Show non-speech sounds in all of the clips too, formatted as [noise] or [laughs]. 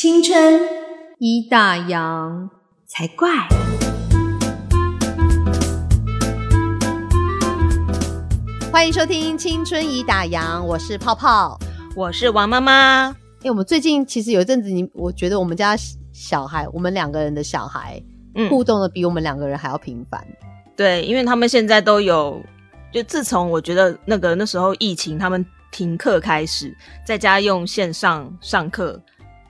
青春一大洋才怪。欢迎收听《青春已打烊》，我是泡泡，我是王妈妈。哎，我们最近其实有一阵子，你我觉得我们家小孩，我们两个人的小孩，嗯，互动的比我们两个人还要频繁。对，因为他们现在都有，就自从我觉得那个那时候疫情，他们停课开始，在家用线上上课，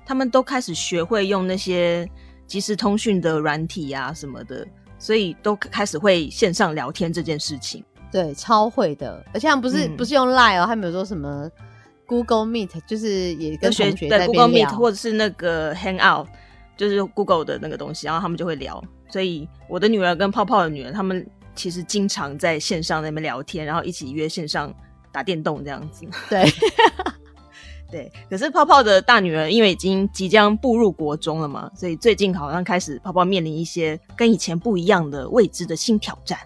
他们都开始学会用那些即时通讯的软体啊什么的，所以都开始会线上聊天这件事情。对，超会的，而且他们不是不是用 Line 哦，他们有说什么 Google Meet，就是也跟同学对 Google Meet 或者是那个 Hangout，就是 Google 的那个东西，然后他们就会聊。所以我的女儿跟泡泡的女儿，他们其实经常在线上那边聊天，然后一起约线上打电动这样子。对，[laughs] 对。可是泡泡的大女儿因为已经即将步入国中了嘛，所以最近好像开始泡泡面临一些跟以前不一样的未知的新挑战。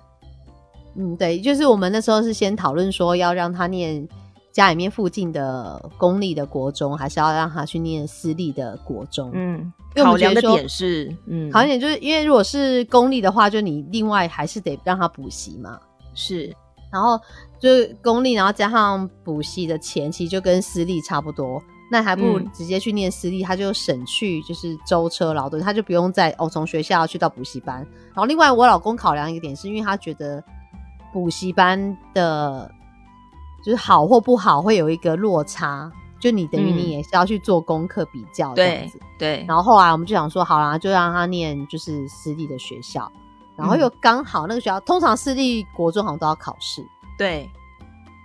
嗯，对，就是我们那时候是先讨论说要让他念家里面附近的公立的国中，还是要让他去念私立的国中。嗯，考量的点是，嗯，考量点就是因为如果是公立的话，就你另外还是得让他补习嘛。是，然后就是公立，然后加上补习的钱，其实就跟私立差不多。那还不如直接去念私立，他就省去就是舟车劳顿，他就不用再哦从学校去到补习班。然后另外我老公考量一个点，是因为他觉得。补习班的，就是好或不好，会有一个落差。就你等于你也是要去做功课比较这样子。对。然后后来我们就想说，好啦，就让他念就是私立的学校。然后又刚好那个学校，通常私立国中好像都要考试。对。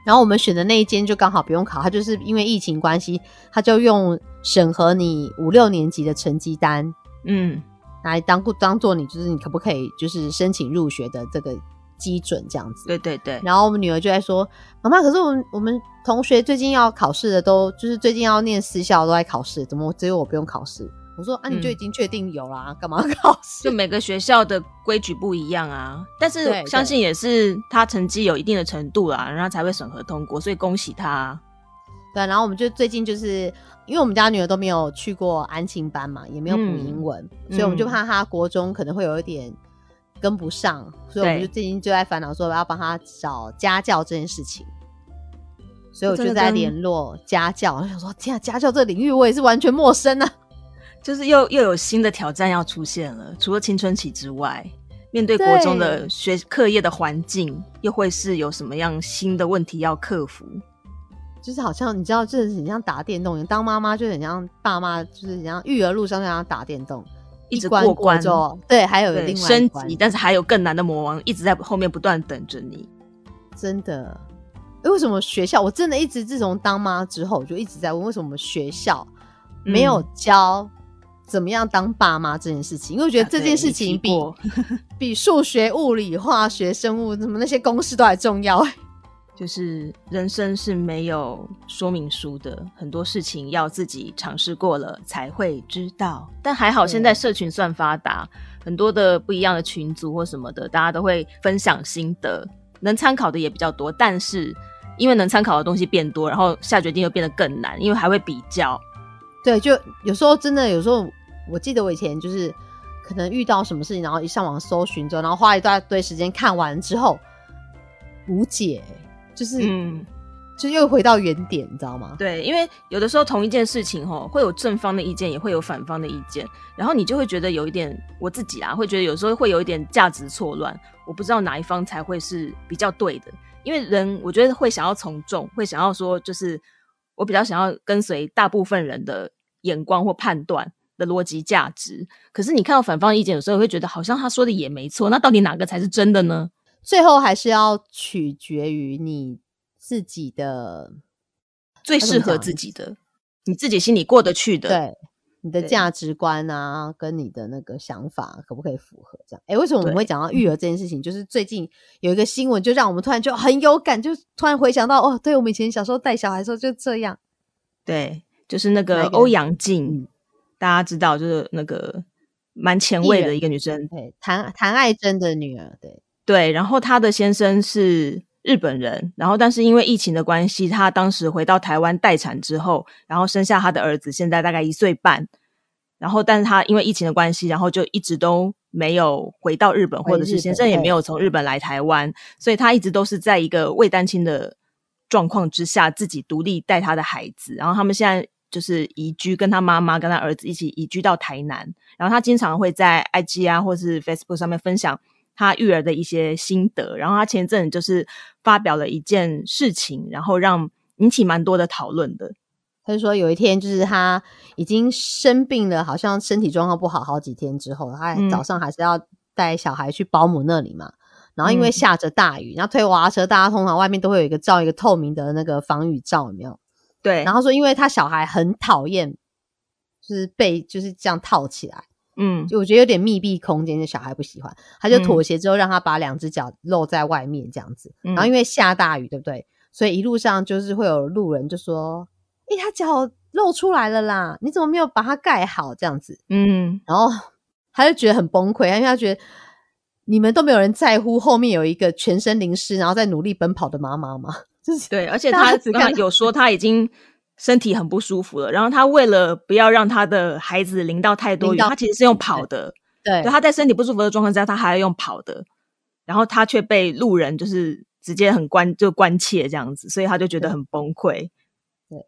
然后我们选的那一间就刚好不用考，他就是因为疫情关系，他就用审核你五六年级的成绩单，嗯，来当当做你就是你可不可以就是申请入学的这个。基准这样子，对对对。然后我们女儿就在说：“妈妈，可是我们我们同学最近要考试的，都就是最近要念私校都在考试，怎么只有我不用考试？”我说：“啊，你就已经确定有啦，干嘛考试？就每个学校的规矩不一样啊。但是相信也是他成绩有一定的程度啦，然后才会审核通过，所以恭喜他。对，然后我们就最近就是因为我们家女儿都没有去过安亲班嘛，也没有补英文，所以我们就怕她国中可能会有一点。”跟不上，所以我们就最近就在烦恼说要帮她找家教这件事情，所以我就在联络家教。我想说，天啊，家教这个领域我也是完全陌生啊！就是又又有新的挑战要出现了。除了青春期之外，面对国中的学课业的环境，又会是有什么样新的问题要克服？就是好像你知道，就是很像打电动，当妈妈就很像爸妈，就是很像育儿路上像打电动。一直过关，对，还有另外升级，但是还有更难的魔王一直在后面不断等着你。真的，为什么学校？我真的一直自从当妈之后，就一直在问，为什么学校没有教怎么样当爸妈这件事情？因为我觉得这件事情比 [laughs] [laughs] 比数学、物理、化学、生物什么那些公式都还重要。就是人生是没有说明书的，很多事情要自己尝试过了才会知道。但还好现在社群算发达，很多的不一样的群组或什么的，大家都会分享心得，能参考的也比较多。但是因为能参考的东西变多，然后下决定又变得更难，因为还会比较。对，就有时候真的有时候，我记得我以前就是可能遇到什么事情，然后一上网搜寻之后，然后花一大堆时间看完之后无解。就是，嗯，就又回到原点，你知道吗？对，因为有的时候同一件事情，哈，会有正方的意见，也会有反方的意见，然后你就会觉得有一点，我自己啊，会觉得有时候会有一点价值错乱，我不知道哪一方才会是比较对的。因为人，我觉得会想要从众，会想要说，就是我比较想要跟随大部分人的眼光或判断的逻辑价值。可是你看到反方意见，有时候会觉得好像他说的也没错，那到底哪个才是真的呢？最后还是要取决于你自己的最适合自己的，你自己心里过得去的，对你的价值观啊，跟你的那个想法可不可以符合？这样，哎，为什么我们会讲到育儿这件事情？就是最近有一个新闻，就让我们突然就很有感，就突然回想到，哦，对我们以前小时候带小孩的时候就这样。对，就是那个欧阳靖，大家知道，就是那个蛮前卫的一个女生，对，谭谭爱珍的女儿，对。对，然后她的先生是日本人，然后但是因为疫情的关系，她当时回到台湾待产之后，然后生下她的儿子，现在大概一岁半，然后但是她因为疫情的关系，然后就一直都没有回到日本，或者是先生也没有从日本来台湾，所以她一直都是在一个未单亲的状况之下，自己独立带他的孩子。然后他们现在就是移居，跟他妈妈跟他儿子一起移居到台南。然后他经常会在 IG 啊，或是 Facebook 上面分享他育儿的一些心得。然后他前阵就是发表了一件事情，然后让引起蛮多的讨论的。他就说有一天，就是他已经生病了，好像身体状况不好好几天之后，他早上还是要带小孩去保姆那里嘛。然后因为下着大雨，然后推娃娃车，大家通常外面都会有一个罩一个透明的那个防雨罩，有没有？对。然后说，因为他小孩很讨厌，就是被就是这样套起来，嗯，就我觉得有点密闭空间，就小孩不喜欢，他就妥协之后让他把两只脚露在外面这样子。然后因为下大雨，对不对？所以一路上就是会有路人就说。哎，他脚露出来了啦！你怎么没有把它盖好？这样子，嗯，然后他就觉得很崩溃，因为他觉得你们都没有人在乎后面有一个全身淋湿，然后在努力奔跑的妈妈吗？就是对，而且他刚刚有说他已经身体很不舒服了，然后他为了不要让他的孩子淋到太多雨，他其实是用跑的。对，他在身体不舒服的状况下，他还要用跑的，然后他却被路人就是直接很关就关切这样子，所以他就觉得很崩溃。对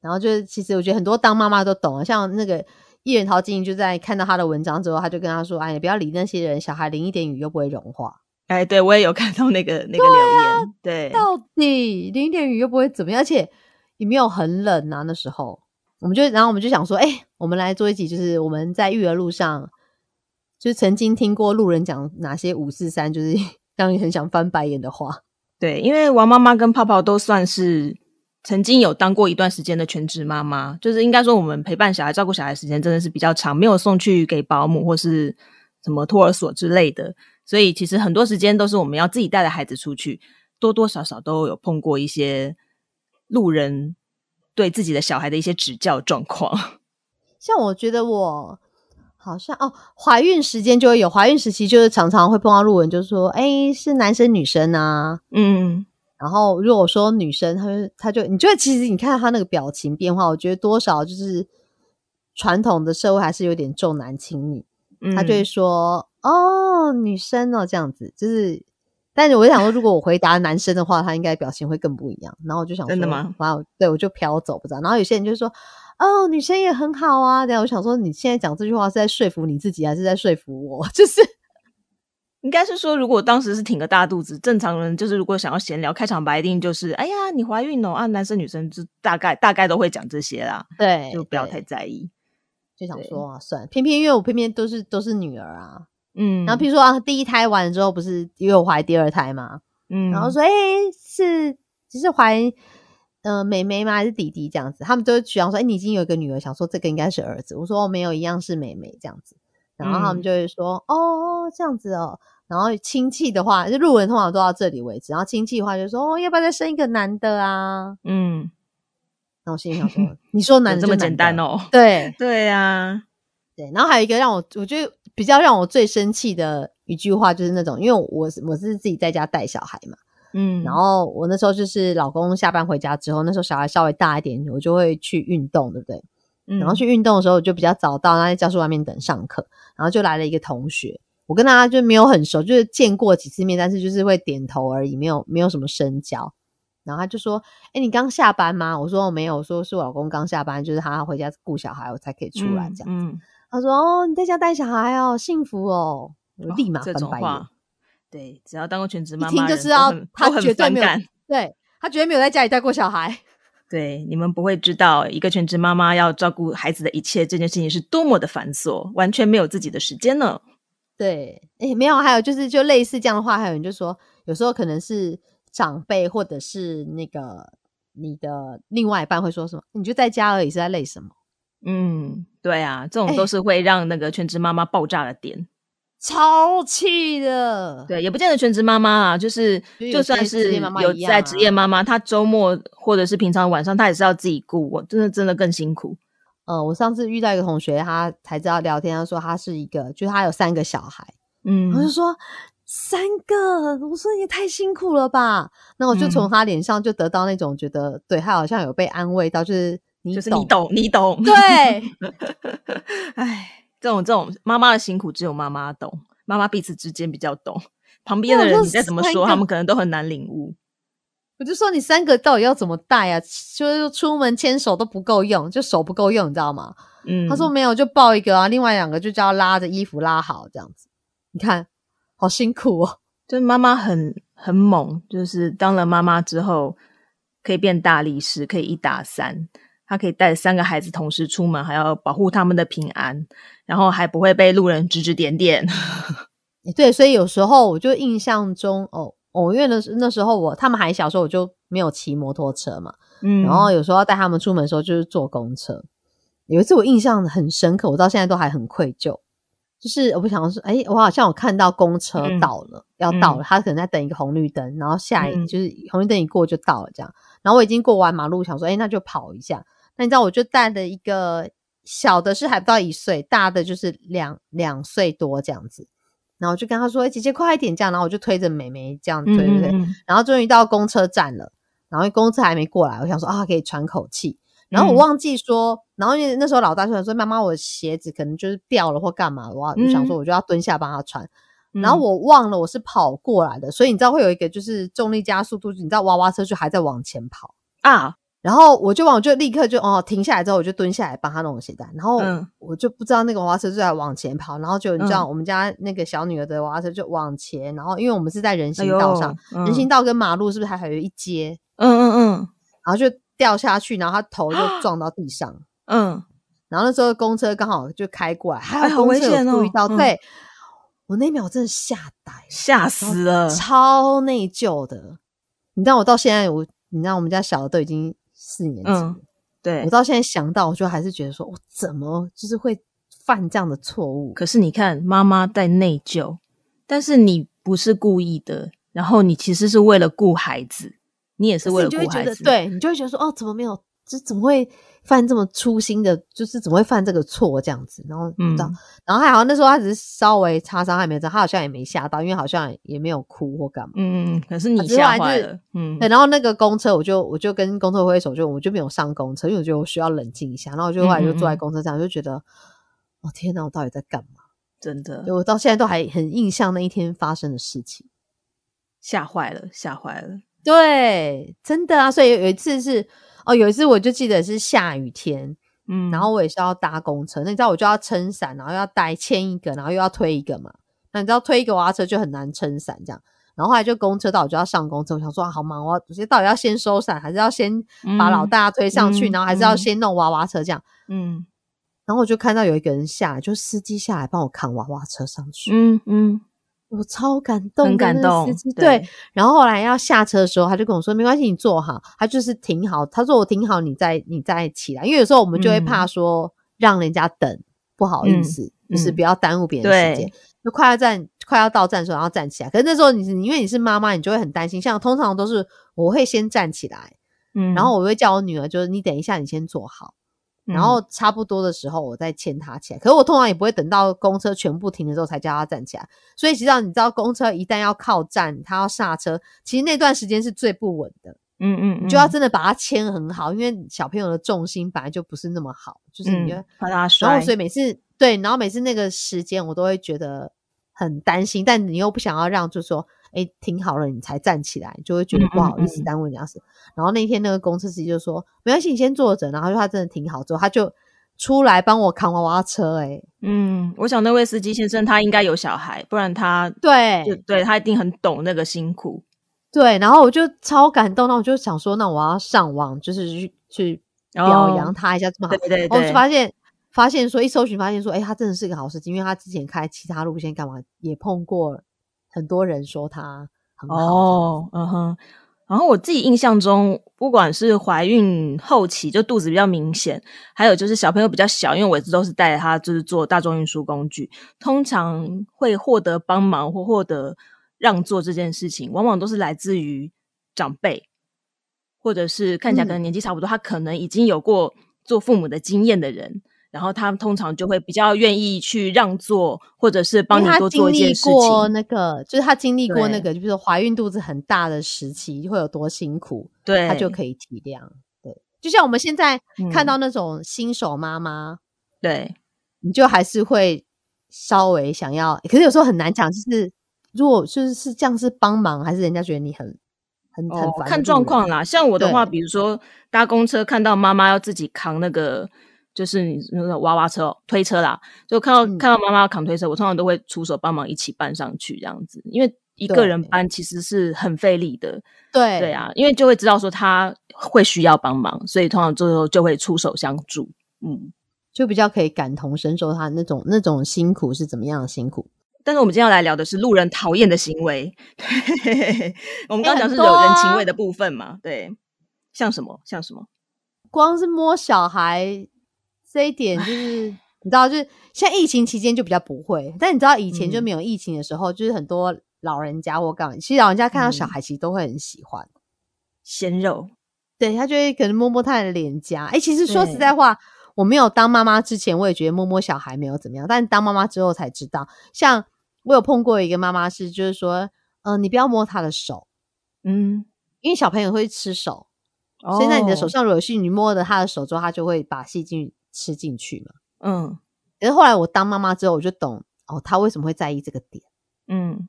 然后就是，其实我觉得很多当妈妈都懂啊，像那个艺人陶晶莹就在看到他的文章之后，他就跟他说：“哎，你不要理那些人，小孩淋一点雨又不会融化。”哎，对我也有看到那个那个留言，对，到底淋一点雨又不会怎么样，而且也没有很冷啊。那时候，我们就然后我们就想说：“哎，我们来做一集，就是我们在育儿路上，就是曾经听过路人讲哪些五四三，就是 [laughs] 让你很想翻白眼的话。”对，因为王妈妈跟泡泡都算是。曾经有当过一段时间的全职妈妈，就是应该说我们陪伴小孩、照顾小孩时间真的是比较长，没有送去给保姆或是什么托儿所之类的，所以其实很多时间都是我们要自己带着孩子出去，多多少少都有碰过一些路人对自己的小孩的一些指教状况。[laughs] 像我觉得我好像哦，怀孕时间就会有怀孕时期，就是常常会碰到路人，就说：“哎，是男生女生啊？”嗯。然后如果说女生，她就她就你觉得其实你看她那个表情变化，我觉得多少就是传统的社会还是有点重男轻女。她就会说哦，女生哦这样子，就是，但是我想说，如果我回答男生的话，他应该表情会更不一样。然后我就想真的吗？哇，对我就飘走不知道。然后有些人就说哦，女生也很好啊。然后我想说，你现在讲这句话是在说服你自己，还是在说服我？[laughs] 就是。应该是说，如果当时是挺个大肚子，正常人就是如果想要闲聊，开场白一定就是，哎呀，你怀孕了啊！男生女生就大概大概都会讲这些啦，对，就不要太在意。就想说啊，算，偏偏因为我偏偏都是都是女儿啊，嗯，然后譬如说啊，第一胎完了之后，不是又怀第二胎嘛，嗯，然后说，哎，是只是怀呃妹妹吗？还是弟弟这样子？他们都想说，哎，你已经有一个女儿，想说这个应该是儿子。我说没有，一样是妹妹这样子。然后他们就会说，哦，这样子哦。然后亲戚的话，就路人通常都到这里为止。然后亲戚的话就说：“哦，要不要再生一个男的啊？”嗯，那我心里想说：“你说 [laughs] 男的这么简单哦？”对 [laughs] 对呀，对。然后还有一个让我我觉得比较让我最生气的一句话，就是那种，因为我我是自己在家带小孩嘛，嗯，然后我那时候就是老公下班回家之后，那时候小孩稍微大一点，我就会去运动，对不对？然后去运动的时候我就比较早到，在教室外面等上课，然后就来了一个同学。我跟他就没有很熟，就是见过几次面，但是就是会点头而已，没有没有什么深交。然后他就说：“哎，你刚下班吗？”我说：“我没有。”我说：“是我老公刚下班，就是他回家顾小孩，我才可以出来这样子。”他说：“哦，你在家带小孩哦，幸福哦。”我立马翻白眼。对，只要当过全职妈妈，一听就知道他绝对没有，感。对他绝对没有在家里带过小孩。[laughs] 对，你们不会知道，一个全职妈妈要照顾孩子的一切，这件事情是多么的繁琐，完全没有自己的时间呢。对，哎，没有，还有就是，就类似这样的话，还有人就说，有时候可能是长辈或者是那个你的另外一半会说什么，你就在家而已，是在累什么？嗯，对啊，这种都是会让那个全职妈妈爆炸的点，超气的。对，也不见得全职妈妈啊，就是就算是有在职业妈妈，她周末或者是平常晚上，她也是要自己顾，我真的真的更辛苦。呃，我上次遇到一个同学，他才知道聊天，他说他是一个，就是他有三个小孩，嗯，我就说三个，我说也太辛苦了吧。那我就从他脸上就得到那种觉得，对他好像有被安慰到，就是你就是你懂，你懂。对，哎，这种这种妈妈的辛苦只有妈妈懂，妈妈彼此之间比较懂，旁边的人你再怎么说，他们可能都很难领悟。我就说你三个到底要怎么带啊？就是出门牵手都不够用，就手不够用，你知道吗？嗯，他说没有，就抱一个啊，另外两个就叫拉着衣服拉好这样子。你看，好辛苦哦。[laughs] 就是妈妈很很猛，就是当了妈妈之后可以变大力士，可以一打三。她可以带三个孩子同时出门，还要保护他们的平安，然后还不会被路人指指点点。[laughs] 对，所以有时候我就印象中哦。哦，因为那那时候我他们还小时候，我就没有骑摩托车嘛，嗯，然后有时候要带他们出门的时候就是坐公车。有一次我印象很深刻，我到现在都还很愧疚，就是我不想说，哎，我好像有看到公车到了，要到了，他可能在等一个红绿灯，然后下一就是红绿灯一过就到了这样，然后我已经过完马路，想说，哎，那就跑一下。那你知道，我就带了一个小的，是还不到一岁，大的就是两两岁多这样子。然后我就跟他说：“姐姐快一点，这样。”然后我就推着妹妹这样推，对不对？然后终于到公车站了，然后公车还没过来，我想说啊，可以喘口气。然后我忘记说，然后因为那时候老大突然说：“妈妈，我的鞋子可能就是掉了或干嘛的。”我就想说，我就要蹲下帮他穿。然后我忘了我是跑过来的，所以你知道会有一个就是重力加速度，你知道娃娃车就还在往前跑啊。然后我就往，我就立刻就哦停下来之后，我就蹲下来帮他弄鞋带。然后我就不知道那个娃娃车就在往前跑，然后就你知道我们家那个小女儿的娃娃车就往前，然后因为我们是在人行道上，人行道跟马路是不是还还有一阶？嗯嗯嗯，然后就掉下去，然后他头就撞到地上。嗯，然后那时候公车刚好就开过来，还有公车有注意到，对我那秒真的吓呆，吓死了，超内疚的。你知道我到现在我，你知道我们家小的都已经。四年级，对我到现在想到，我就还是觉得说，我怎么就是会犯这样的错误？可是你看，妈妈在内疚，但是你不是故意的，然后你其实是为了顾孩子，你也是为了顾孩子，对你就会觉得说，哦，怎么没有？这怎么会犯这么粗心的？就是怎么会犯这个错这样子？然后，嗯，然后还好那时候他只是稍微擦伤，还没有，他好像也没吓到，因为好像也没有哭或干嘛。嗯嗯。可是你吓坏了。嗯。对，然后那个公车，我就我就跟公车挥手，就我就没有上公车，因为我觉得我需要冷静一下。然后我就后来就坐在公车上，就觉得，哦天哪，我到底在干嘛？真的，我到现在都还很印象那一天发生的事情，吓坏了，吓坏了。对，真的啊，所以有一次是。哦，有一次我就记得是下雨天，嗯，然后我也是要搭公车，那你知道我就要撑伞，然后要带牵一个，然后又要推一个嘛。那你知道推一个娃娃车就很难撑伞这样，然后后来就公车到，我就要上公车，我想说啊，好忙，我我到底要先收伞，还是要先把老大推上去，然后还是要先弄娃娃车这样，嗯，然后我就看到有一个人下来，就司机下来帮我扛娃娃车上去，嗯嗯。我超感动，很感动。对，然后后来要下车的时候，他就跟我说：“没关系，你坐好。”他就是停好，他说：“我停好，你再你再起来。”因为有时候我们就会怕说让人家等，不好意思，就是不要耽误别人时间。就快要站，快要到站的时候，然后站起来。可是那时候你是因为你是妈妈，你就会很担心。像通常都是我会先站起来，嗯，然后我会叫我女儿，就是你等一下，你先坐好。然后差不多的时候，我再牵他起来。可是我通常也不会等到公车全部停的时候才叫他站起来。所以实际上，你知道，公车一旦要靠站，他要刹车，其实那段时间是最不稳的。嗯嗯，你就要真的把它牵很好，因为小朋友的重心本来就不是那么好，就是你怕他摔。然后所以每次对，然后每次那个时间我都会觉得很担心，但你又不想要让，就是说。哎，停好了，你才站起来，就会觉得不好意思耽误人家事。然后那天那个公车司机就说：“没关系，你先坐着。”然后他真的停好之后，他就出来帮我扛娃娃车。哎，嗯，我想那位司机先生他应该有小孩，不然他对，就对他一定很懂那个辛苦。对，然后我就超感动，那我就想说，那我要上网，就是去去表扬他一下，这么好。对对对。我就发现发现说，一搜寻发现说，哎，他真的是一个好司机，因为他之前开其他路线干嘛也碰过。很多人说他很好，哦，嗯哼。然后我自己印象中，不管是怀孕后期就肚子比较明显，还有就是小朋友比较小，因为我一直都是带着他就是做大众运输工具，通常会获得帮忙或获得让座这件事情，往往都是来自于长辈，或者是看起来可能年纪差不多，他可能已经有过做父母的经验的人。然后他们通常就会比较愿意去让座，或者是帮你多做一件事情。那个就是他经历过那个，就比如说怀孕肚子很大的时期会有多辛苦，对，他就可以体谅。对，就像我们现在看嗯到那种新手妈妈，对，你就还是会稍微想要，可是有时候很难讲，就是如果就是是这样是帮忙，还是人家觉得你很很很看状况啦。像我的话，比如说搭公车看到妈妈要自己扛那个，就是你那个娃娃车哦推车啦，就看到、嗯看到妈妈扛推车，我通常都会出手帮忙一起搬上去这样子，因为一个人搬其实是很费力的。对对，啊，因为就会知道说他会需要帮忙，所以通常最后就会出手相助。嗯，就比较可以感同身受他那种那种辛苦是怎么样的辛苦。但是我们今天要来聊的是路人讨厌的行为。对，我们刚刚讲是很多啊惹人情味的部分嘛，对，像什么像什么？光是摸小孩这一点，就是你知道，就是现在疫情期间就比较不会，但你知道以前就嗯。没有疫情的时候，就是很多老人家或干嘛，其实老人家看到小嗯。孩其实都会很喜欢，鲜肉，对他就会可能摸摸他的脸颊。哎、其实说实在话，我没有当妈妈之前，我也觉得摸摸小孩没有怎么样，但当妈妈之后才知道，像我有碰过一个妈妈是，就是说，嗯、你不要摸他的手，嗯，因为小朋友会吃手。所以在你的手哦，上如果有细菌，你摸了他的手之后，他就会把细菌吃进去嘛。嗯可是后来我当妈妈之后，我就懂哦，他为什么会在意这个点。嗯，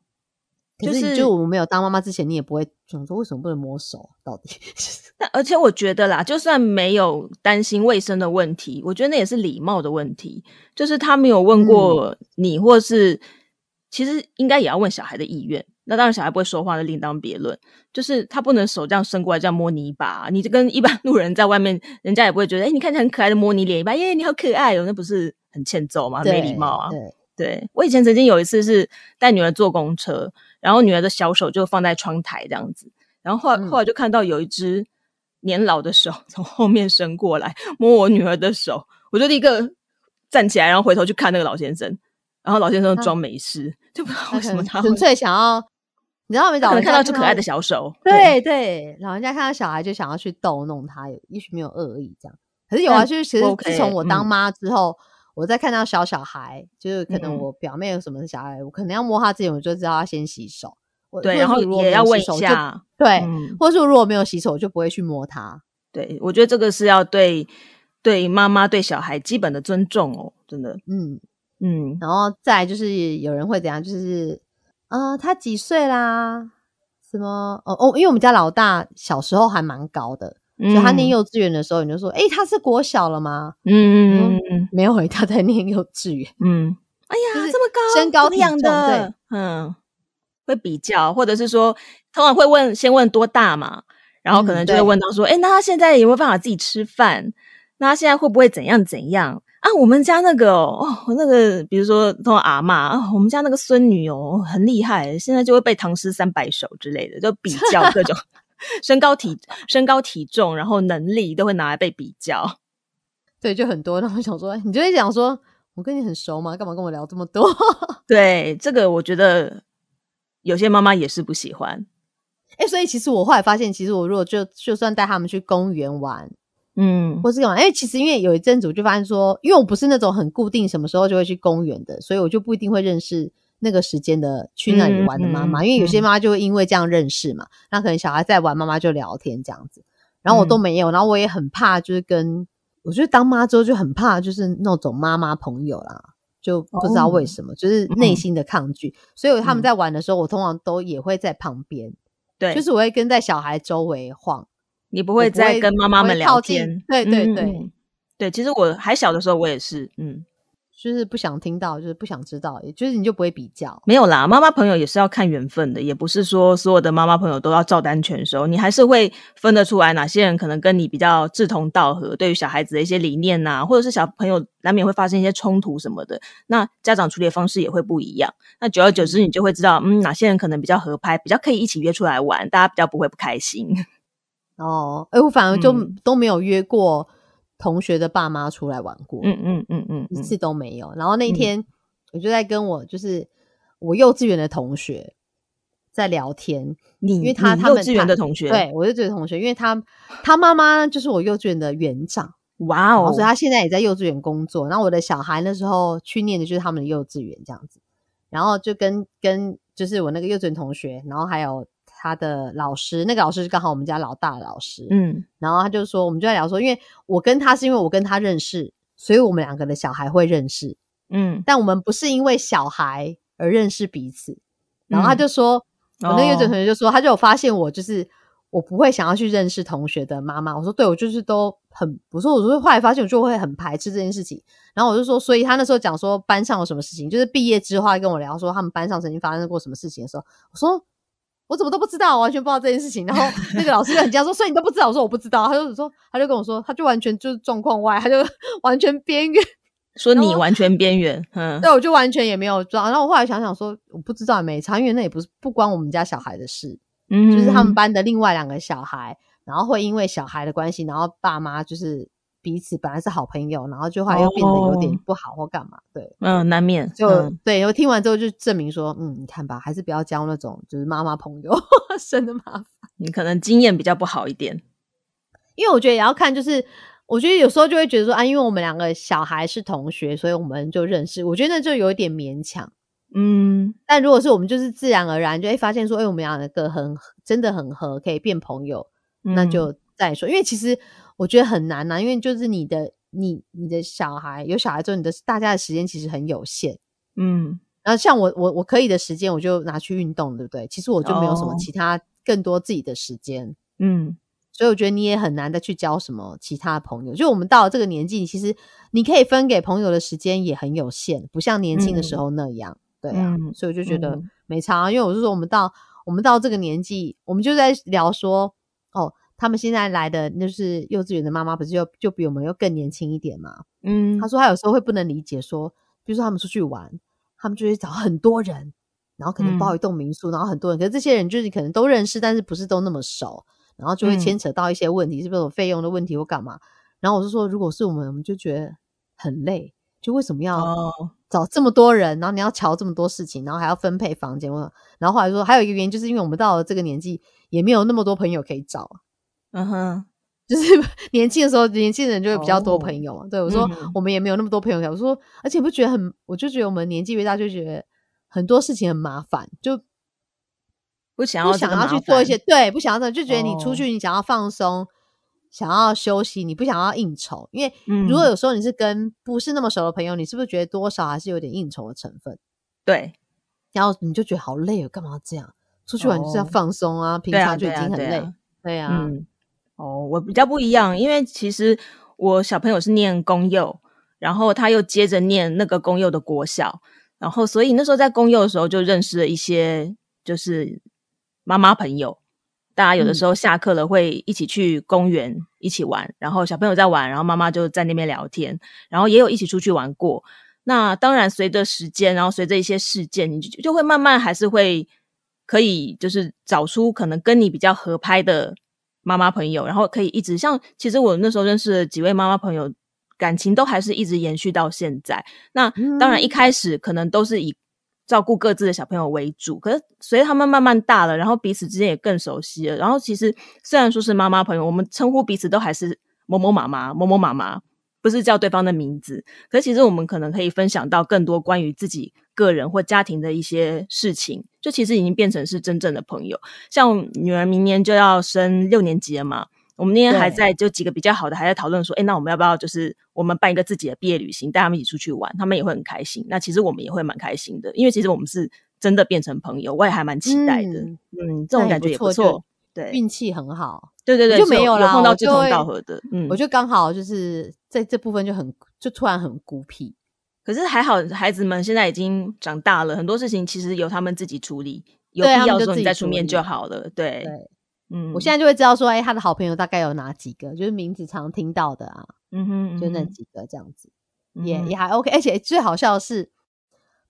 可就是是就我没有当妈妈之前，你也不会想说为什么不能摸手，到底 [laughs] 但而且我觉得啦，就算没有担心卫生的问题，我觉得那也是礼貌的问题。就是他没有问嗯过你，或是其实应该也要问小孩的意愿。那当然，小孩不会说话，的另当别论。就是他不能手这样伸过来，这样摸你一把，你就跟一般 [laughs] 路人在外面，人家也不会觉得，哎、你看起来很可爱的摸你脸一把，耶，你好可爱哦，那不是很欠揍吗？没礼貌啊。对，对我以前曾经有一次是带女儿坐公车，然后女儿的小手就放在窗台这样子，然后后来、嗯后来就看到有一只年老的手从后面伸过来摸我女儿的手，我就立刻站起来，然后回头去看那个老先生，然后老先生装没事，就不知道为什么他纯粹想要，你知道没？看到这可爱的小手，对对，老人家看到小孩就想要去逗弄他，有也许没有恶意这样。可是有啊，就是其实自从我当嗯妈之后，我再看到小小孩，就是可能嗯我表妹有什么小孩，我可能要摸他之前，我就知道要先洗手。我对，然后也要问下，对，嗯，或者是如果没有洗手，我就不会去摸他。对，我觉得这个是要对对妈妈对小孩基本的尊重哦，真的，嗯，嗯，然后再来就是有人会怎样，就是呃，他几岁啦？什么？哦哦，因为我们家老大小时候还蛮高的，所以他念嗯幼稚园的时候，你就说，诶，他是国小了吗？嗯嗯嗯嗯没有，他在念幼稚园。嗯，哎呀，就是这么高，身高体重的，嗯，会比较，或者是说，通常会问先问多大嘛，然后可嗯能就会对问到说，哎、那他现在有没有办法自己吃饭？那他现在会不会怎样怎样啊？我们家那个哦，哦那个比如说通常阿嬷啊，我们家那个孙女哦，很厉害，现在就会背唐诗三百首之类的，就比较各种 [laughs] 身高体身高体重，然后能力都会拿来被比较。对，就很多。然后想说，你就会想说，我跟你很熟吗？干嘛跟我聊这么多？[laughs] 对，这个我觉得有些妈妈也是不喜欢。哎、所以其实我后来发现，其实我如果就就算带他们去公园玩，嗯。或是干嘛，因为其实因为有一阵子我就发现说，因为我不是那种很固定什么时候就会去公园的，所以我就不一定会认识那个时间的去那里玩的妈妈，嗯嗯因为有些嗯。妈妈就会因为这样认识嘛，那可能小孩在玩，妈妈就聊天这样子，然后我都嗯。没有，然后我也很怕，就是跟我觉得当妈之后就很怕，就是那种妈妈朋友啦。就不知道为哦什么，就是内嗯心的抗拒，所以他们嗯。在玩的时候，我通常都也会在旁边，对，就是我会跟在小孩周围晃，你不会再跟妈妈们聊天。对对对对，其实我还小的时候，我也是，嗯，就是不想听到，就是不想知道，也就是你就不会比较。没有啦。妈妈朋友也是要看缘分的，也不是说所有的妈妈朋友都要照单全收，你还是会分得出来哪些人可能跟你比较志同道合，对于小孩子的一些理念呐、或者是小朋友难免会发生一些冲突什么的，那家长处理的方式也会不一样。那久而久之，你就会知道，嗯，哪些人可能比较合拍，比较可以一起约出来玩，大家比较不会不开心。哦，哎、我反而就嗯都没有约过同学的爸妈出来玩过，嗯嗯嗯嗯嗯，一次都没有。然后那一嗯天，我就在跟我就是我幼稚园的同学在聊天，你因为他他们幼稚园的同学，，对我幼稚园同学，因为他他妈妈就是我幼稚园的园长，哇哦，所以他现在也在幼稚园工作。然后我的小孩那时候去念的就是他们的幼稚园这样子，然后就跟跟就是我那个幼稚园同学，然后还有他的老师，那个老师是刚好我们家老大的老师，嗯然后他就说，我们就在聊说，因为我跟他是因为我跟他认识，所以我们两个的小孩会认识，嗯，但我们不是因为小孩而认识彼此。然后他嗯就说，我那个幼稚园哦同学就说，他就有发现我就是我不会想要去认识同学的妈妈。我说对，我就是都很，我说我说后来发现我就会很排斥这件事情。然后我就说，所以他那时候讲说班上有什么事情，就是毕业之后他跟我聊说他们班上曾经发生过什么事情的时候，我说。我怎么都不知道，我完全不知道这件事情。然后那个老师就很惊讶说：“所以你都不知道？”我说：“我不知道。”他就说，他就跟我说，他就完全就是状况外，他就 [laughs] 完全边缘。说你完全边缘，嗯对，我就完全也没有抓。然后我后来想想说，我不知道也没差，因为那也不是不关我们家小孩的事，嗯，就是他们班的另外两个小孩，然后会因为小孩的关系，然后爸妈就是彼此本来是好朋友，然后就后来又变得有点哦不好或干嘛。对，嗯难免就、嗯对，我听完之后就证明说，嗯，你看吧，还是不要交那种就是妈妈朋友 [laughs] 生的麻烦。你可能经验比较不好一点，因为我觉得也要看，就是我觉得有时候就会觉得说啊，因为我们两个小孩是同学，所以我们就认识。我觉得那就有一点勉强。嗯但如果是我们就是自然而然就会发现说，哎、我们两个很真的很合，可以变朋友，那嗯就再说。因为其实我觉得很难呐、因为就是你的你你的小孩有小孩之后，你的大家的时间其实很有限。嗯然后像我我我可以的时间，我就拿去运动，对不对？其实我就没有什么哦其他更多自己的时间。嗯所以我觉得你也很难再去交什么其他朋友。就我们到了这个年纪，其实你可以分给朋友的时间也很有限，不像年轻的时候那样。对啊，嗯所以我就觉得嗯没差啊。因为我是说，我们到我们到这个年纪，我们就在聊说，哦，他们现在来的就是幼稚园的妈妈，不是就就比我们又更年轻一点嘛？嗯他说他有时候会不能理解说，比如说他们出去玩，他们就会找很多人，然后可能包嗯一栋民宿，然后很多人，可是这些人就是可能都认识，但是不是都那么熟，然后就会嗯牵扯到一些问题，是不是有费用的问题或干嘛？然后我就说，如果是我们，我们就觉得很累，就为什么要哦找这么多人，然后你要瞧这么多事情，然后还要分配房间，我然后后来说还有一个原因，就是因为我们到了这个年纪，也没有那么多朋友可以找。嗯哼 [laughs] 就是 [laughs] 年轻的时候，年轻人就会比较多哦朋友嘛。对我说嗯，我们也没有那么多朋友。我说，而且不觉得很，我就觉得我们年纪越大，就觉得很多事情很麻烦，就不想不想要去做一些，对，不想要这，就觉得你出哦去，你想要放松，想要休息，你不想要应酬。因为嗯如果有时候你是跟不是那么熟的朋友，你是不是觉得多少还是有点应酬的成分？对然后你就觉得好累哦，干嘛要这样？出去玩就是要哦放松啊，平常就已经很累对啊。对啊，嗯，哦，我比较不一样，因为其实我小朋友是念公幼，然后他又接着念那个公幼的国小，然后所以那时候在公幼的时候就认识了一些就是妈妈朋友，大家有的嗯时候下课了会一起去公园一起玩，然后小朋友在玩，然后妈妈就在那边聊天，然后也有一起出去玩过。那当然，随着时间，然后随着一些事件，你就就会慢慢还是会可以，就是找出可能跟你比较合拍的妈妈朋友，然后可以一直像，其实我那时候认识的几位妈妈朋友，感情都还是一直延续到现在。那当然一嗯开始可能都是以照顾各自的小朋友为主，可是随着他们慢慢大了，然后彼此之间也更熟悉了。然后其实虽然说是妈妈朋友，我们称呼彼此都还是某某妈妈、某某妈妈，不是叫对方的名字。可是其实我们可能可以分享到更多关于自己个人或家庭的一些事情，就其实已经变成是真正的朋友。像女儿明年就要升六年级了嘛，我们那天还在就几个比较好的还在讨论说，哎，那我们要不要就是我们办一个自己的毕业旅行，带他们一起出去玩，他们也会很开心。那其实我们也会蛮开心的，因为其实我们是真的变成朋友，我也还蛮期待的。嗯嗯，这种感觉也不错。对，运气很好。对对对，就是没有啦有碰到志同道合的。嗯，我就刚好就是在这部分就很就突然很孤僻，可是还好，孩子们现在已经长大了，很多事情其实由他们自己处理，有必要的时候你再出面就好了。对，对嗯，我现在就会知道说，哎、他的好朋友大概有哪几个，就是名字常听到的啊，嗯哼，就那几个这样子，也也还 OK。而且最好笑的是，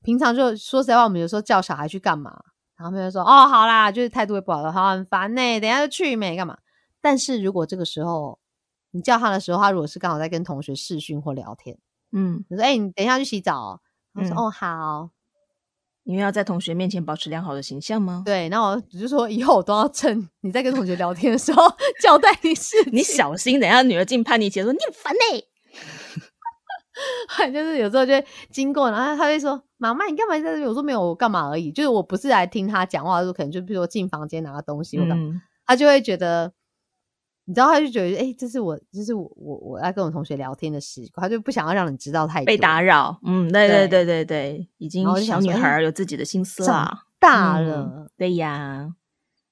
平常就说实在话，我们有时候叫小孩去干嘛，然后他们就说哦好啦，就是态度也不好，好很烦呢、等一下就去没干嘛。但是如果这个时候你叫他的时候，他如果是刚好在跟同学视讯或聊天，嗯，你说哎、你等一下去洗澡哦，他说、嗯哦好，因为要在同学面前保持良好的形象吗？对，那我只是说以后我都要趁你在跟同学聊天的时候 [laughs] 交代你事情。你小心，等一下女儿进叛逆期的时候，你很烦呢、[laughs] 就是有时候就会经过，然后他会说：“妈妈，你干嘛在这里？”我说：“没有，我干嘛而已。”就是我不是来听他讲话，就可能就比如说进房间拿个东西，或干嘛，他就会觉得。你知道，他就觉得，哎，这是我，这是我，我我在跟我同学聊天的时光，他就不想要让你知道太多，被打扰。嗯，对对对对对，已经小女孩有自己的心思了，大了，对呀。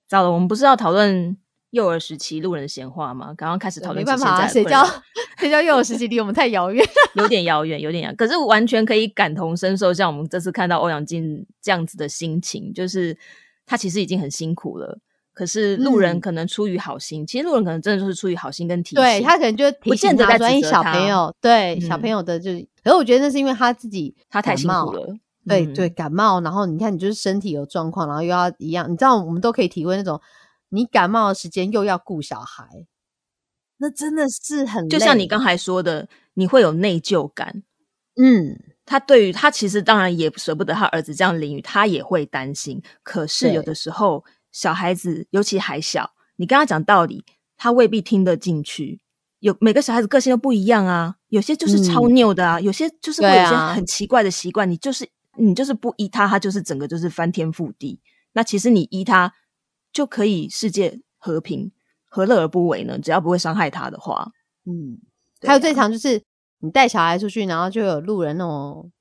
糟了，我们不是要讨论幼儿时期路人的闲话吗？刚刚开始讨论，没办法，谁叫 [laughs] 谁叫幼儿时期离我们太遥远，[laughs] 有点遥远，有点遥。可是完全可以感同身受，像我们这次看到欧阳靖这样子的心情，就是他其实已经很辛苦了。可是路人可能出于好心，其实路人可能真的就是出于好心跟提醒，对他可能就不见得在指小朋友，对小朋友的就是，可是我觉得那是因为他自己他太辛苦了，对对，感冒，然后你看你就是身体有状况，然后又要一样，你知道我们都可以体会那种你感冒的时间又要顾小孩，那真的是很就像你刚才说的，你会有内疚感，嗯，他对于他其实当然也舍不得他儿子这样淋雨，他也会担心，可是有的时候。小孩子尤其还小，你跟他讲道理，他未必听得进去。有每个小孩子个性都不一样啊，有些就是超拗的啊，有些就是会有些很奇怪的习惯。你就是你就是不依他，他就是整个就是翻天覆地。那其实你依他就可以世界和平，何乐而不为呢？只要不会伤害他的话，嗯。还有最常就是你带小孩出去，然后就有路人那种，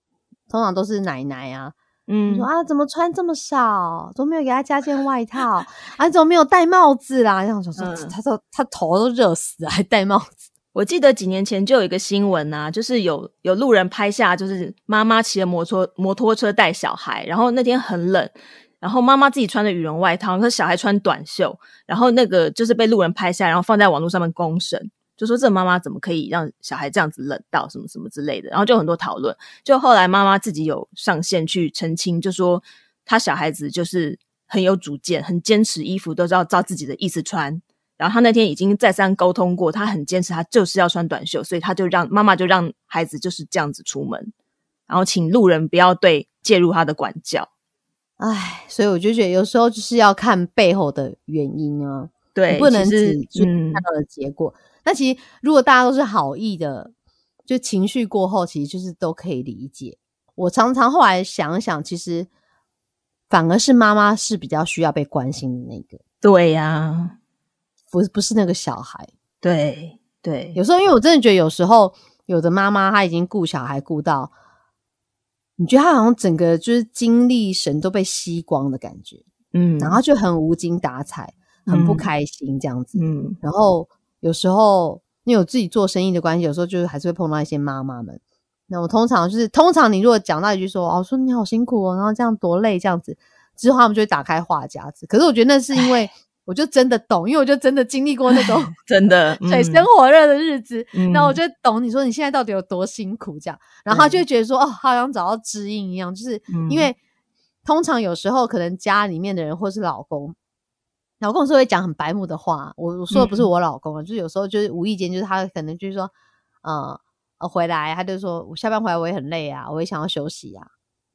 通常都是奶奶啊。嗯，说啊，怎么穿这么少？怎么没有给他加件外套？啊，怎么没有戴帽子啦？然后想说，他说他头都热死了，还戴帽子。我记得几年前就有一个新闻啊，就是有有路人拍下，就是妈妈骑着摩托摩托车带小孩，然后那天很冷，然后妈妈自己穿着羽绒外套，可是小孩穿短袖，然后那个就是被路人拍下，然后放在网络上面公审。就说这妈妈怎么可以让小孩这样子冷到什么什么之类的，然后就很多讨论。就后来妈妈自己有上线去澄清，就说他小孩子就是很有主见，很坚持，衣服都是要照自己的意思穿。然后他那天已经再三沟通过，他很坚持，他就是要穿短袖，所以他就让妈妈就让孩子就是这样子出门，然后请路人不要对介入他的管教。唉，所以我就觉得有时候就是要看背后的原因啊，对，不能只看到的结果。那其实，如果大家都是好意的，就情绪过后，其实就是都可以理解。我常常后来想想，其实反而是妈妈是比较需要被关心的那个。对呀，不不是那个小孩。对对，有时候因为我真的觉得，有时候有的妈妈她已经顾小孩顾到，你觉得他好像整个就是精力神都被吸光的感觉，嗯，然后就很无精打采，很不开心这样子，嗯，然后。有时候，你有自己做生意的关系，有时候就是还是会碰到一些妈妈们。那我通常就是，通常你如果讲到一句说，哦，说你好辛苦哦，然后这样多累这样子，之后他们就会打开话匣子。可是我觉得那是因为，我就真的懂，因为我就真的经历过那种 [laughs] 真的水深火热的日子，那我就懂你说你现在到底有多辛苦这样。然后他就觉得说，哦，好像找到知音一样，就是因为通常有时候可能家里面的人或是老公。老公是会讲很白目的话，我我说的不是我老公啊，就是有时候就是无意间，就是他可能就是说，呃呃回来，他就说我下班回来我也很累啊，我也想要休息啊，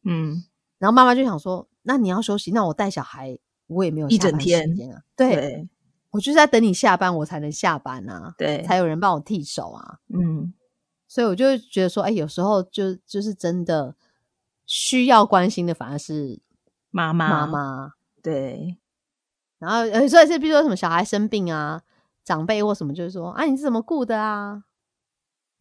嗯，然后妈妈就想说，那你要休息，那我带小孩我也没有一整天啊，对，我就是在等你下班我才能下班啊，对，才有人帮我替手啊，嗯，所以我就觉得说，哎，有时候就就是真的需要关心的反而是妈妈妈妈，对。然后，呃，所以是比如说什么小孩生病啊，长辈或什么，就是说啊，你是怎么顾的啊？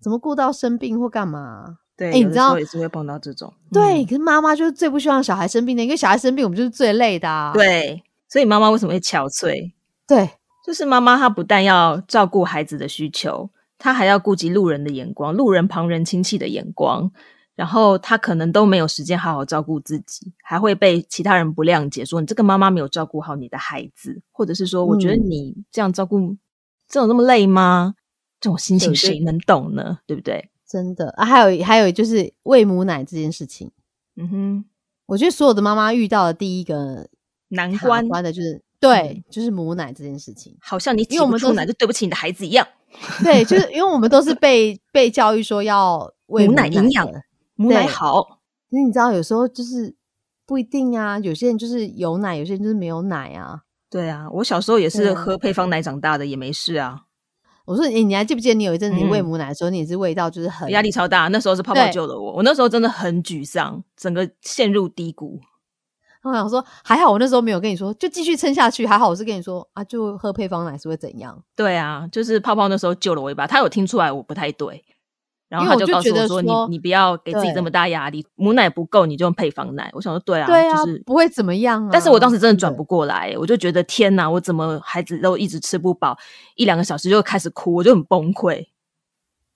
怎么顾到生病或干嘛？对，你知道也是会碰到这种。对，可是妈妈就是最不希望小孩生病的，因为小孩生病，我们就是最累的。啊对，所以妈妈为什么会憔悴？对，就是妈妈她不但要照顾孩子的需求，她还要顾及路人的眼光，路人、旁人、亲戚的眼光。然后她可能都没有时间好好照顾自己，还会被其他人不谅解，说你这个妈妈没有照顾好你的孩子，或者是说我觉得你这样照顾，这种那么累吗？这种心情谁能懂呢？对不对？真的啊，还有还有就是喂母奶这件事情，嗯哼，我觉得所有的妈妈遇到的第一个难关关的就是对，就是母奶这件事情，好像你因为我们出奶就对不起你的孩子一样，对，就是因为我们都是被被教育说要喂母奶营养。母奶好，那你知道有时候就是不一定啊。有些人就是有奶，有些人就是没有奶啊。对啊，我小时候也是喝配方奶长大的，也没事啊。我说，你你还记不记得你有一阵子你喂嗯母奶的时候，你也是味道就是很压力超大。那时候是泡泡救了我，我那时候真的很沮丧，整个陷入低谷。我想说，还好我那时候没有跟你说，就继续撑下去。还好我是跟你说啊，就喝配方奶是会怎样？对啊，就是泡泡那时候救了我一把，他有听出来我不太对，然后因为我就他告诉我说：“你你不要给自己对这么大压力，母奶不够你就用配方奶。”我想说，对啊，对啊，就是不会怎么样啊。但是我当时真的转不过来，我就觉得天哪，我怎么孩子都一直吃不饱，一两个小时就开始哭，我就很崩溃。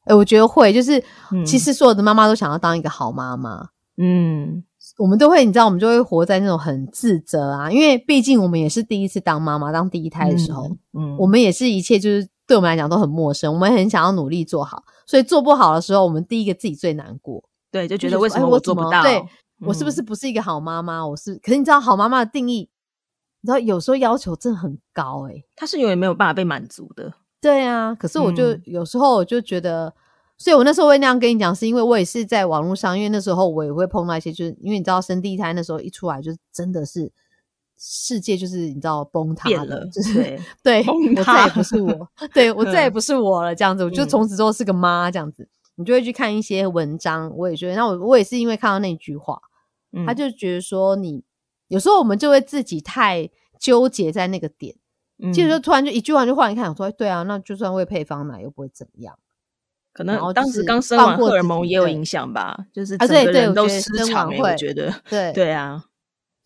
哎、我觉得会，就是、嗯其实所有的妈妈都想要当一个好妈妈，嗯，我们都会，你知道，我们就会活在那种很自责啊，因为毕竟我们也是第一次当妈妈，当第一胎的时候，嗯，我们也是一切就是对我们来讲都很陌生，我们很想要努力做好，所以做不好的时候，我们第一个自己最难过，对就觉得得为什么哎我做不到？么对我是不是嗯不是一个好妈妈？我是，可是你知道好妈妈的定义，你知道有时候要求真的很高诶、他是永远没有办法被满足的？对啊，可是我就、嗯有时候我就觉得，所以我那时候会那样跟你讲，是因为我也是在网络上，因为那时候我也会碰到一些，就是因为你知道生第一胎那时候一出来，就是真的是世界就是你知道崩塌了，就是对，对崩我再也不是我，对我再也嗯不是我了，这样子，我就嗯。从此之后是个妈这样子，你就会去看一些文章，我也觉得，那我我也是因为看到那句话，嗯。他就觉得说你有时候我们就会自己太纠结在那个点。其实就嗯突然就一句话就换一看，我说哎对啊，那就算喂配方奶又不会怎么样可。能当时刚生完荷尔蒙也有影响吧，就是啊对整个人都失常我觉得，对。对啊，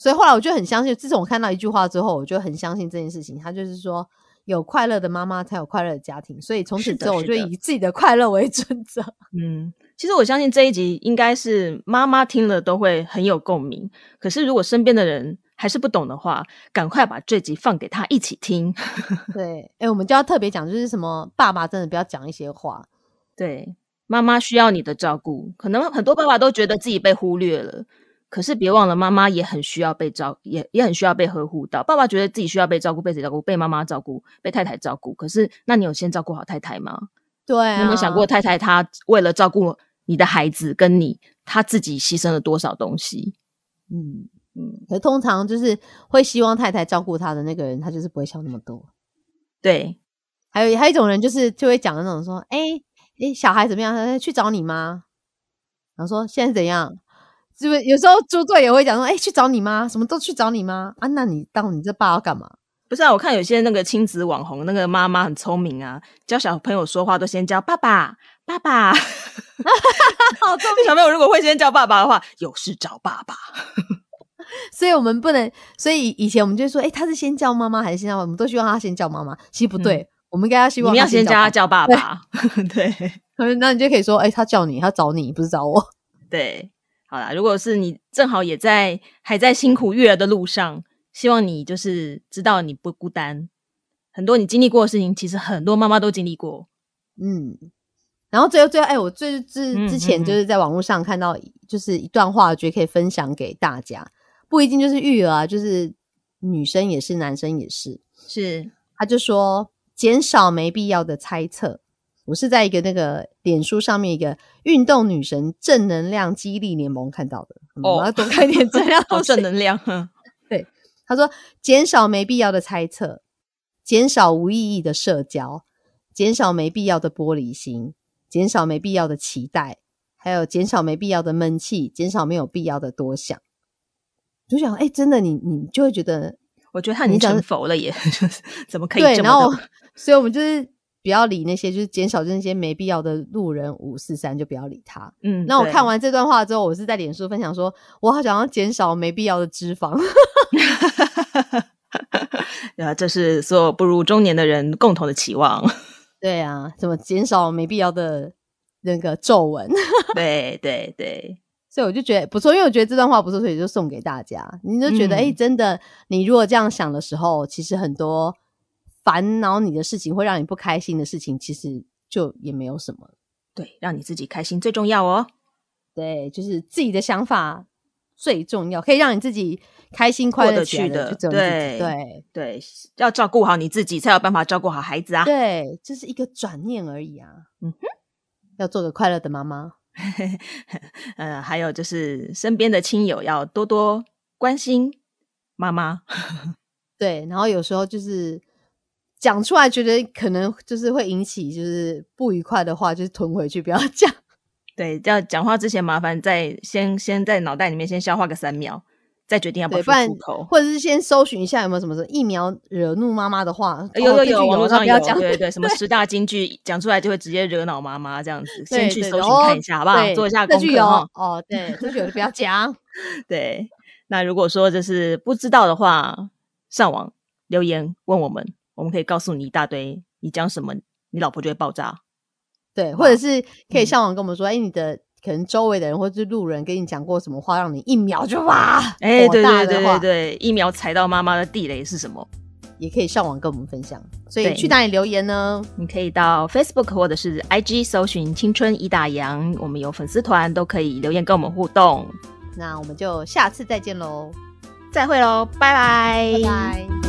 所以后来我就很相信，自从我看到一句话之后，我就很相信这件事情。他就是说，有快乐的妈妈才有快乐的家庭，所以从此之后，我就以自己的快乐为准则。嗯，其实我相信这一集应该是妈妈听了都会很有共鸣。可是如果身边的人还是不懂的话，赶快把这集放给他一起听。[laughs] 对，哎、我们就要特别讲，就是什么爸爸真的不要讲一些话，对，妈妈需要你的照顾，可能很多爸爸都觉得自己被忽略了。可是别忘了，妈妈也很需要被照，也也很需要被呵护到。爸爸觉得自己需要被照顾，被谁照顾？被妈妈照顾，被太太照顾。可是，那你有先照顾好太太吗？对啊，你有没有想过，太太她为了照顾你的孩子跟你，她自己牺牲了多少东西？嗯，嗯，可是通常就是会希望太太照顾他的那个人，他就是不会想那么多。对，还有还有一种人，就是就会讲的那种说，哎、哎、小孩怎么样？他说去找你妈，然后说现在怎样？是不是有时候猪队也会讲说，哎、去找你妈，什么都去找你妈啊？那你当你这爸要干嘛？不是啊，我看有些那个亲子网红，那个妈妈很聪明啊，教小朋友说话都先叫爸爸，爸爸。好聪明小朋友如果会先叫爸爸的话，有事找爸爸。所以我们不能，所以以前我们就说，哎、他是先叫妈妈还是先叫妈妈？我们都希望他先叫妈妈，其实不对，我们应该要希望你要先叫他叫爸爸。对爸，[laughs] [laughs] 那你就可以说，哎、他叫你，他找你，不是找我。对，好啦，如果是你正好也在还在辛苦育儿的路上，希望你就是知道你不孤单。很多你经历过的事情，其实很多妈妈都经历过。嗯，然后最后最后，哎、我最之嗯之前嗯就是在网络上看到，就是一段话，我觉得可以分享给大家，不一定就是育儿啊，就是女生也是，男生也是。是，他就说减少没必要的猜测。我是在一个那个脸书上面一个运动女神正能量激励联盟看到的，嗯哦我要多看一点资料好 [laughs] 正能量。[laughs] 对他说：减少没必要的猜测，减少无意义的社交，减少没必要的玻璃心，减少没必要的期待，还有减少没必要的闷气，减少没有必要的多想。就想，哎、真的，你你就会觉得我觉得他已经成佛了耶，[laughs] 就是怎么可以对，这然后么？所以我们就是不要理那些，就是减少那些没必要的路人五四三，就不要理他。嗯，那我看完这段话之后，我是在脸书分享说，我好想要减少没必要的脂肪。啊，[laughs] 这是所有步入中年的人共同的期望。[laughs] 对啊，怎么减少没必要的那个皱纹？[laughs] 对对对，所以我就觉得不错，因为我觉得这段话不错，所以就送给大家。你就觉得，嗯哎、真的，你如果这样想的时候，其实很多烦恼你的事情，会让你不开心的事情，其实就也没有什么。对，让你自己开心最重要哦。对，就是自己的想法最重要，可以让你自己开心快乐去的对对对，要照顾好你自己，才有办法照顾好孩子啊。对，这是一个转念而已啊。嗯哼，要做个快乐的妈妈。[laughs] 呃，还有就是身边的亲友要多多关心妈妈。[laughs] 对，然后有时候就是讲出来觉得可能就是会引起就是不愉快的话，就是吞回去，不要 [laughs] 讲。对，要讲话之前麻烦再先先在脑袋里面先消化个三秒，再决定要不要说出口，或者是先搜寻一下有没有什么什么疫苗惹怒妈妈的话。有有有，网络上有，对对对，什么 [laughs] 十大金句讲出来就会直接惹恼妈妈这样子，先去搜寻看一下好不好？做一下功课哦。对，这句有的不要讲。[laughs] 对，那如果说就是不知道的话，上网留言问我们，我们可以告诉你一大堆，你讲什么，你老婆就会爆炸。对，或者是可以上网跟我们说，哎，你的可能周围的人或者是路人跟你讲过什么话，让你一秒就哇，哎，对对对对对，一秒踩到妈妈的地雷是什么？也可以上网跟我们分享。所以去哪里留言呢？你可以到 Facebook 或者是 IG 搜寻“青春一大洋”，我们有粉丝团，都可以留言跟我们互动。那我们就下次再见喽，再会喽，拜拜，拜拜。